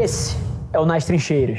Esse é o Nas Trincheiras.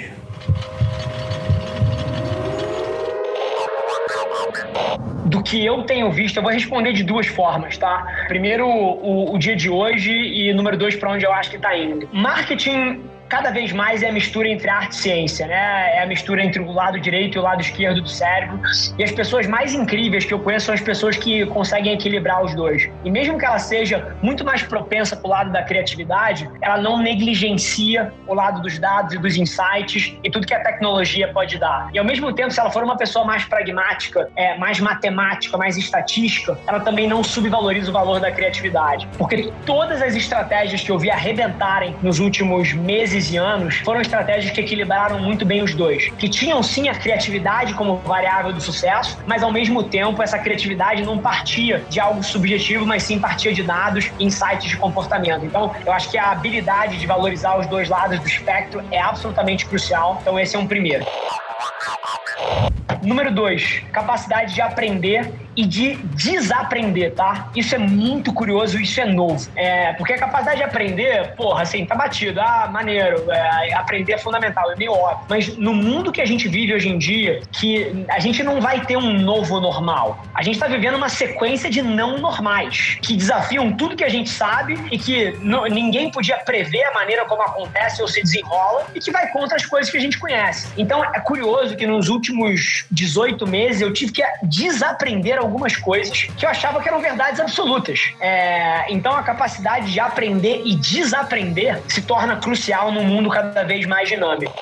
do que eu tenho visto, eu vou responder de duas formas, tá? Primeiro, o, o dia de hoje e número dois, para onde eu acho que está indo. Marketing cada vez mais é a mistura entre arte e ciência, né? É a mistura entre o lado direito e o lado esquerdo do cérebro. E as pessoas mais incríveis que eu conheço são as pessoas que conseguem equilibrar os dois. E mesmo que ela seja muito mais propensa para o lado da criatividade, ela não negligencia o lado dos dados e dos insights e tudo que a tecnologia pode dar. E ao mesmo tempo, se ela for uma pessoa mais pragmática, é, mais matemática, mais estatística, ela também não subvaloriza o valor da criatividade. Porque todas as estratégias que eu vi arrebentarem nos últimos meses meses e anos, foram estratégias que equilibraram muito bem os dois. Que tinham sim a criatividade como variável do sucesso, mas ao mesmo tempo essa criatividade não partia de algo subjetivo, mas sim partia de dados, insights de comportamento. Então, eu acho que a habilidade de valorizar os dois lados do espectro é absolutamente crucial. Então, esse é um primeiro. Número dois, capacidade de aprender e de desaprender, tá? Isso é muito curioso, isso é novo. É, porque a capacidade de aprender, porra, assim, tá batido. Ah, maneiro, é, aprender é fundamental, é meio óbvio. Mas no mundo que a gente vive hoje em dia, que a gente não vai ter um novo normal. A gente tá vivendo uma sequência de não normais, que desafiam tudo que a gente sabe e que não, ninguém podia prever a maneira como acontece ou se desenrola e que vai contra as coisas que a gente conhece. Então é curioso que nos últimos 18 meses eu tive que desaprender algumas coisas que eu achava que eram verdades absolutas. É, então a capacidade de aprender e desaprender se torna crucial num mundo cada vez mais dinâmico.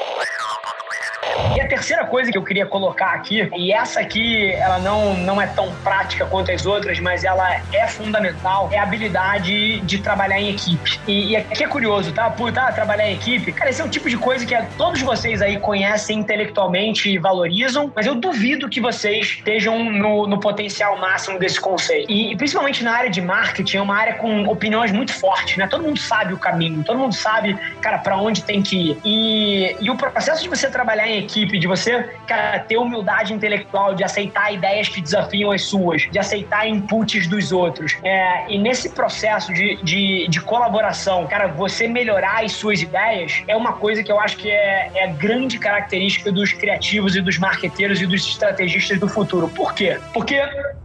E a terceira coisa que eu queria colocar aqui, e essa aqui ela não, não é tão prática quanto as outras, mas ela é fundamental, é a habilidade de trabalhar em equipe. E, e aqui é curioso, tá? Por tá, trabalhar em equipe, cara, esse é um tipo de coisa que todos vocês aí conhecem intelectualmente e valorizam, mas eu duvido que vocês estejam no, no potencial máximo desse conceito. E, e principalmente na área de marketing, é uma área com opiniões muito fortes, né? Todo mundo sabe o caminho, todo mundo sabe, cara, para onde tem que ir. E, e o processo de você trabalhar em equipe, de você, cara, ter humildade intelectual, de aceitar ideias que desafiam as suas, de aceitar inputs dos outros. É, e nesse processo de, de, de, colaboração, cara, você melhorar as suas ideias é uma coisa que eu acho que é, é a grande característica dos criativos e dos marqueteiros e dos estrategistas do futuro. Por quê? Porque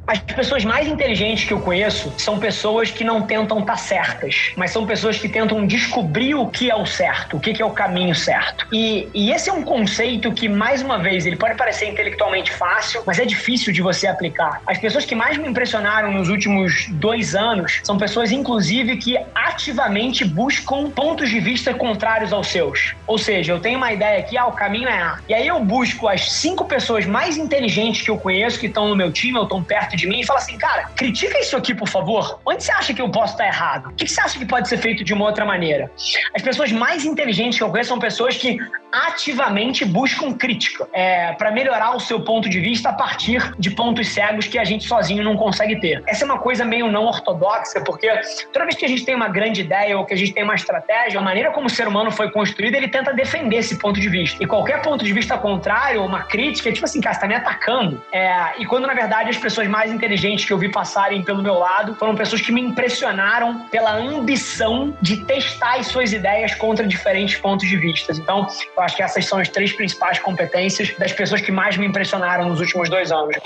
as pessoas mais inteligentes que eu conheço são pessoas que não tentam estar tá certas, mas são pessoas que tentam descobrir o que é o certo, o que é o caminho certo. E, e esse é um conceito que, mais uma vez, ele pode parecer intelectualmente fácil, mas é difícil de você aplicar. As pessoas que mais me impressionaram nos últimos dois anos são pessoas, inclusive, que ativamente buscam pontos de vista contrários aos seus. Ou seja, eu tenho uma ideia aqui, ah, o caminho é A. E aí eu busco as cinco pessoas mais inteligentes que eu conheço, que estão no meu time, ou estão perto de mim e fala assim, cara, critica isso aqui, por favor. Onde você acha que eu posso estar errado? O que você acha que pode ser feito de uma outra maneira? As pessoas mais inteligentes que eu conheço são pessoas que ativamente buscam crítica é, para melhorar o seu ponto de vista a partir de pontos cegos que a gente sozinho não consegue ter. Essa é uma coisa meio não ortodoxa, porque toda vez que a gente tem uma grande ideia ou que a gente tem uma estratégia, a maneira como o ser humano foi construído, ele tenta defender esse ponto de vista. E qualquer ponto de vista contrário, uma crítica, é tipo assim, cara, você tá me atacando. É, e quando na verdade as pessoas mais inteligentes que eu vi passarem pelo meu lado foram pessoas que me impressionaram pela ambição de testar as suas ideias contra diferentes pontos de vista. Então, eu acho que essas são as três principais competências das pessoas que mais me impressionaram nos últimos dois anos.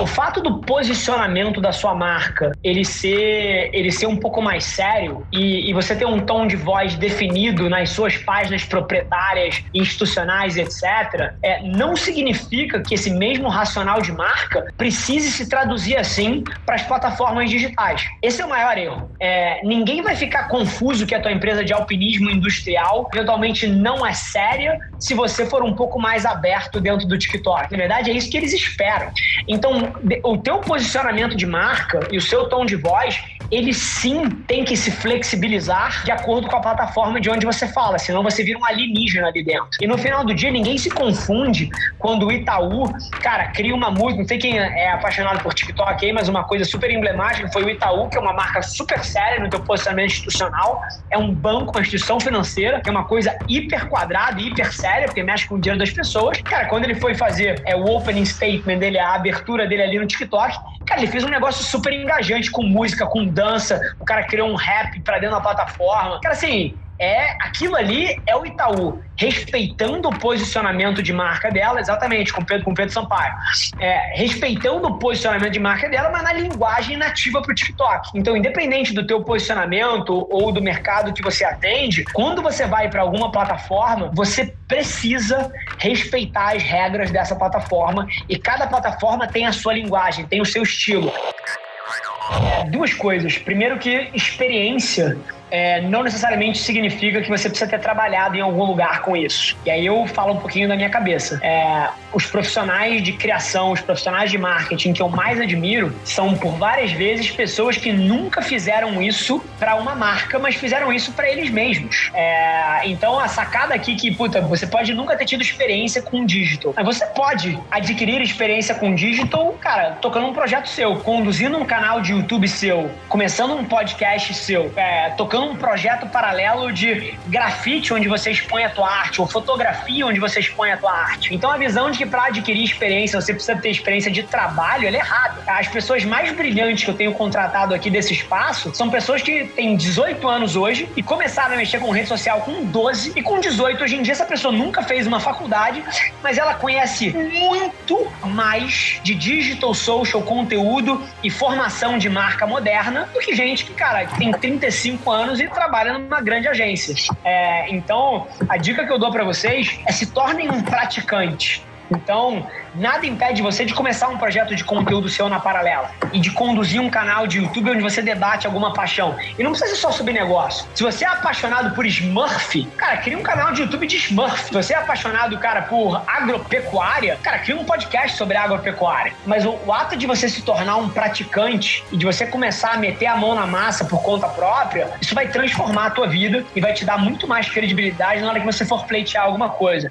O fato do posicionamento da sua marca ele ser, ele ser um pouco mais sério e, e, você ter um tom de voz definido nas suas páginas proprietárias, institucionais, etc., é, não significa que esse mesmo racional de marca precise se traduzir assim para as plataformas digitais. Esse é o maior erro. É, ninguém vai ficar confuso que a tua empresa de alpinismo industrial eventualmente não é séria se você for um pouco mais aberto dentro do TikTok. Na verdade, é isso que eles esperam. Então, o teu posicionamento de marca e o seu tom de voz, ele sim tem que se flexibilizar de acordo com a plataforma de onde você fala, senão você vira um alienígena ali dentro. E no final do dia, ninguém se confunde quando o Itaú, cara, cria uma música, não sei quem é apaixonado por TikTok aí, mas uma coisa super emblemática foi o Itaú, que é uma marca super séria no teu posicionamento institucional, é um banco, uma instituição financeira, que é uma coisa hiper quadrada hiper séria, porque mexe com o dinheiro das pessoas. Cara, quando ele foi fazer é, o opening statement dele, a abertura dele ali no TikTok, cara, ele fez um negócio super engajante com música, com dança, o cara criou um rap pra dentro da plataforma. Cara, assim, é aquilo ali é o Itaú respeitando o posicionamento de marca dela, exatamente, com Pedro, com Pedro Sampaio, é, respeitando o posicionamento de marca dela, mas na linguagem nativa para o TikTok. Então, independente do teu posicionamento ou do mercado que você atende, quando você vai para alguma plataforma, você precisa respeitar as regras dessa plataforma e cada plataforma tem a sua linguagem, tem o seu estilo. É, duas coisas. Primeiro que experiência é, não necessariamente significa que você precisa ter trabalhado em algum lugar com isso. E aí eu falo um pouquinho da minha cabeça. É, os profissionais de criação, os profissionais de marketing que eu mais admiro são, por várias vezes, pessoas que nunca fizeram isso para uma marca, mas fizeram isso para eles mesmos. É, então a sacada aqui que, puta, você pode nunca ter tido experiência com digital, mas você pode adquirir experiência com digital, cara, tocando um projeto seu, conduzindo um canal de YouTube seu, começando um podcast seu, é, tocando um projeto paralelo de grafite onde você expõe a tua arte, ou fotografia onde você expõe a tua arte. Então a visão de que para adquirir experiência você precisa ter experiência de trabalho, ela é errada. As pessoas mais brilhantes que eu tenho contratado aqui desse espaço são pessoas que têm 18 anos hoje e começaram a mexer com rede social com 12 e com 18 hoje em dia essa pessoa nunca fez uma faculdade, mas ela conhece muito mais de digital social conteúdo e formação de marca moderna do que gente que, cara, tem 35 anos anos e trabalha numa grande agência. É, então, a dica que eu dou para vocês é se tornem um praticante. Então, nada impede você de começar um projeto de conteúdo seu na paralela e de conduzir um canal de YouTube onde você debate alguma paixão. E não precisa ser só sobre negócio. Se você é apaixonado por Smurf, cara, cria um canal de YouTube de Smurf. Se você é apaixonado, cara, por agropecuária, cara, cria um podcast sobre agropecuária. Mas o, o ato de você se tornar um praticante e de você começar a meter a mão na massa por conta própria, isso vai transformar a tua vida e vai te dar muito mais credibilidade na hora que você for pleitear alguma coisa.